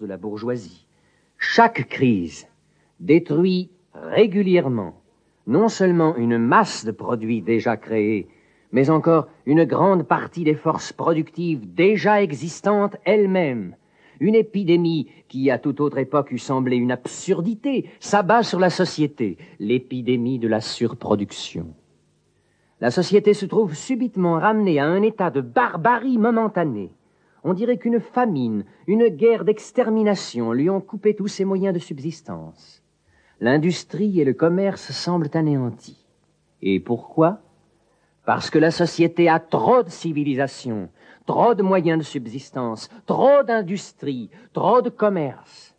de la bourgeoisie. Chaque crise détruit régulièrement non seulement une masse de produits déjà créés, mais encore une grande partie des forces productives déjà existantes elles-mêmes. Une épidémie qui, à toute autre époque, eût semblé une absurdité, s'abat sur la société, l'épidémie de la surproduction. La société se trouve subitement ramenée à un état de barbarie momentanée. On dirait qu'une famine, une guerre d'extermination lui ont coupé tous ses moyens de subsistance. L'industrie et le commerce semblent anéantis. Et pourquoi? Parce que la société a trop de civilisation, trop de moyens de subsistance, trop d'industrie, trop de commerce.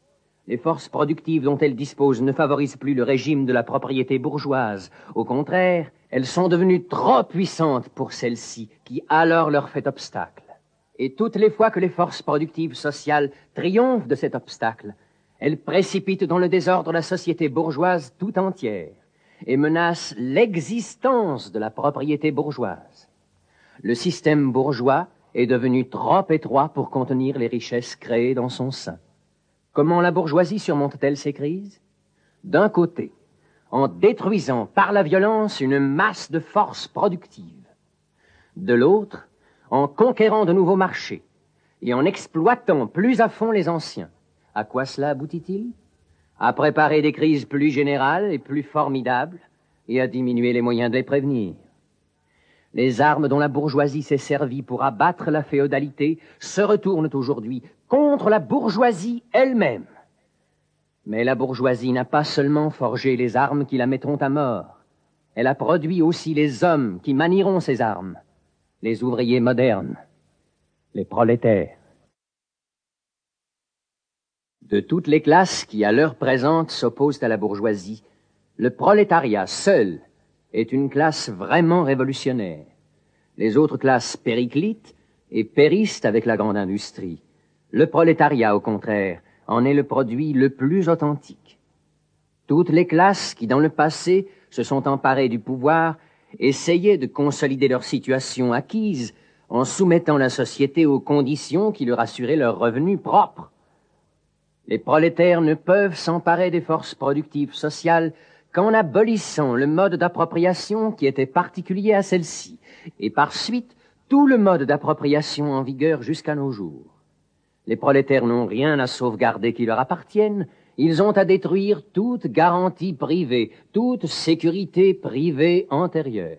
Les forces productives dont elles disposent ne favorisent plus le régime de la propriété bourgeoise. Au contraire, elles sont devenues trop puissantes pour celles-ci, qui alors leur fait obstacle. Et toutes les fois que les forces productives sociales triomphent de cet obstacle, elles précipitent dans le désordre la société bourgeoise tout entière et menacent l'existence de la propriété bourgeoise. Le système bourgeois est devenu trop étroit pour contenir les richesses créées dans son sein. Comment la bourgeoisie surmonte-t-elle ces crises? D'un côté, en détruisant par la violence une masse de forces productives. De l'autre, en conquérant de nouveaux marchés et en exploitant plus à fond les anciens. À quoi cela aboutit-il? À préparer des crises plus générales et plus formidables et à diminuer les moyens de les prévenir. Les armes dont la bourgeoisie s'est servie pour abattre la féodalité se retournent aujourd'hui contre la bourgeoisie elle-même. Mais la bourgeoisie n'a pas seulement forgé les armes qui la mettront à mort, elle a produit aussi les hommes qui manieront ces armes, les ouvriers modernes, les prolétaires. De toutes les classes qui, à l'heure présente, s'opposent à la bourgeoisie, le prolétariat seul est une classe vraiment révolutionnaire. Les autres classes périclitent et périssent avec la grande industrie. Le prolétariat, au contraire, en est le produit le plus authentique. Toutes les classes qui, dans le passé, se sont emparées du pouvoir, essayaient de consolider leur situation acquise en soumettant la société aux conditions qui leur assuraient leurs revenus propres. Les prolétaires ne peuvent s'emparer des forces productives sociales qu'en abolissant le mode d'appropriation qui était particulier à celle-ci, et par suite tout le mode d'appropriation en vigueur jusqu'à nos jours. Les prolétaires n'ont rien à sauvegarder qui leur appartienne, ils ont à détruire toute garantie privée, toute sécurité privée antérieure.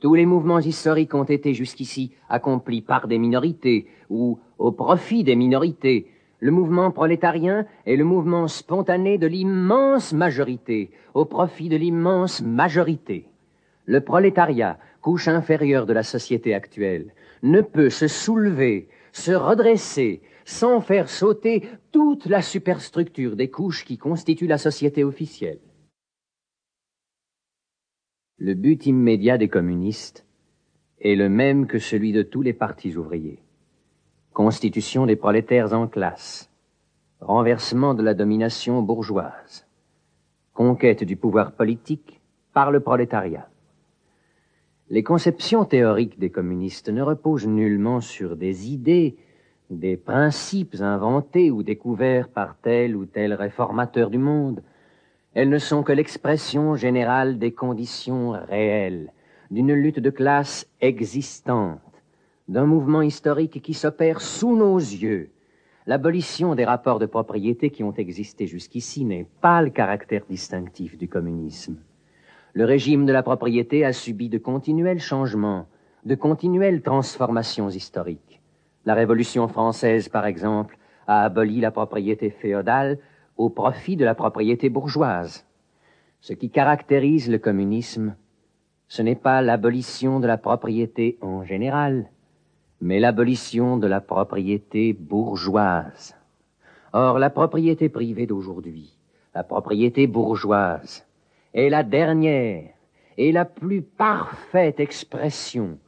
Tous les mouvements historiques ont été jusqu'ici accomplis par des minorités ou au profit des minorités, le mouvement prolétarien est le mouvement spontané de l'immense majorité, au profit de l'immense majorité. Le prolétariat, couche inférieure de la société actuelle, ne peut se soulever, se redresser, sans faire sauter toute la superstructure des couches qui constituent la société officielle. Le but immédiat des communistes est le même que celui de tous les partis ouvriers constitution des prolétaires en classe, renversement de la domination bourgeoise, conquête du pouvoir politique par le prolétariat. Les conceptions théoriques des communistes ne reposent nullement sur des idées, des principes inventés ou découverts par tel ou tel réformateur du monde. Elles ne sont que l'expression générale des conditions réelles, d'une lutte de classe existante d'un mouvement historique qui s'opère sous nos yeux. L'abolition des rapports de propriété qui ont existé jusqu'ici n'est pas le caractère distinctif du communisme. Le régime de la propriété a subi de continuels changements, de continuelles transformations historiques. La Révolution française, par exemple, a aboli la propriété féodale au profit de la propriété bourgeoise. Ce qui caractérise le communisme, ce n'est pas l'abolition de la propriété en général, mais l'abolition de la propriété bourgeoise. Or, la propriété privée d'aujourd'hui, la propriété bourgeoise, est la dernière et la plus parfaite expression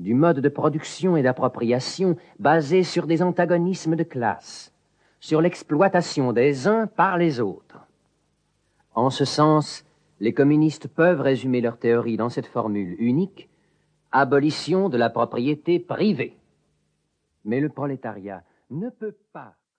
du mode de production et d'appropriation basé sur des antagonismes de classe, sur l'exploitation des uns par les autres. En ce sens, les communistes peuvent résumer leur théorie dans cette formule unique, abolition de la propriété privée. Mais le prolétariat ne peut pas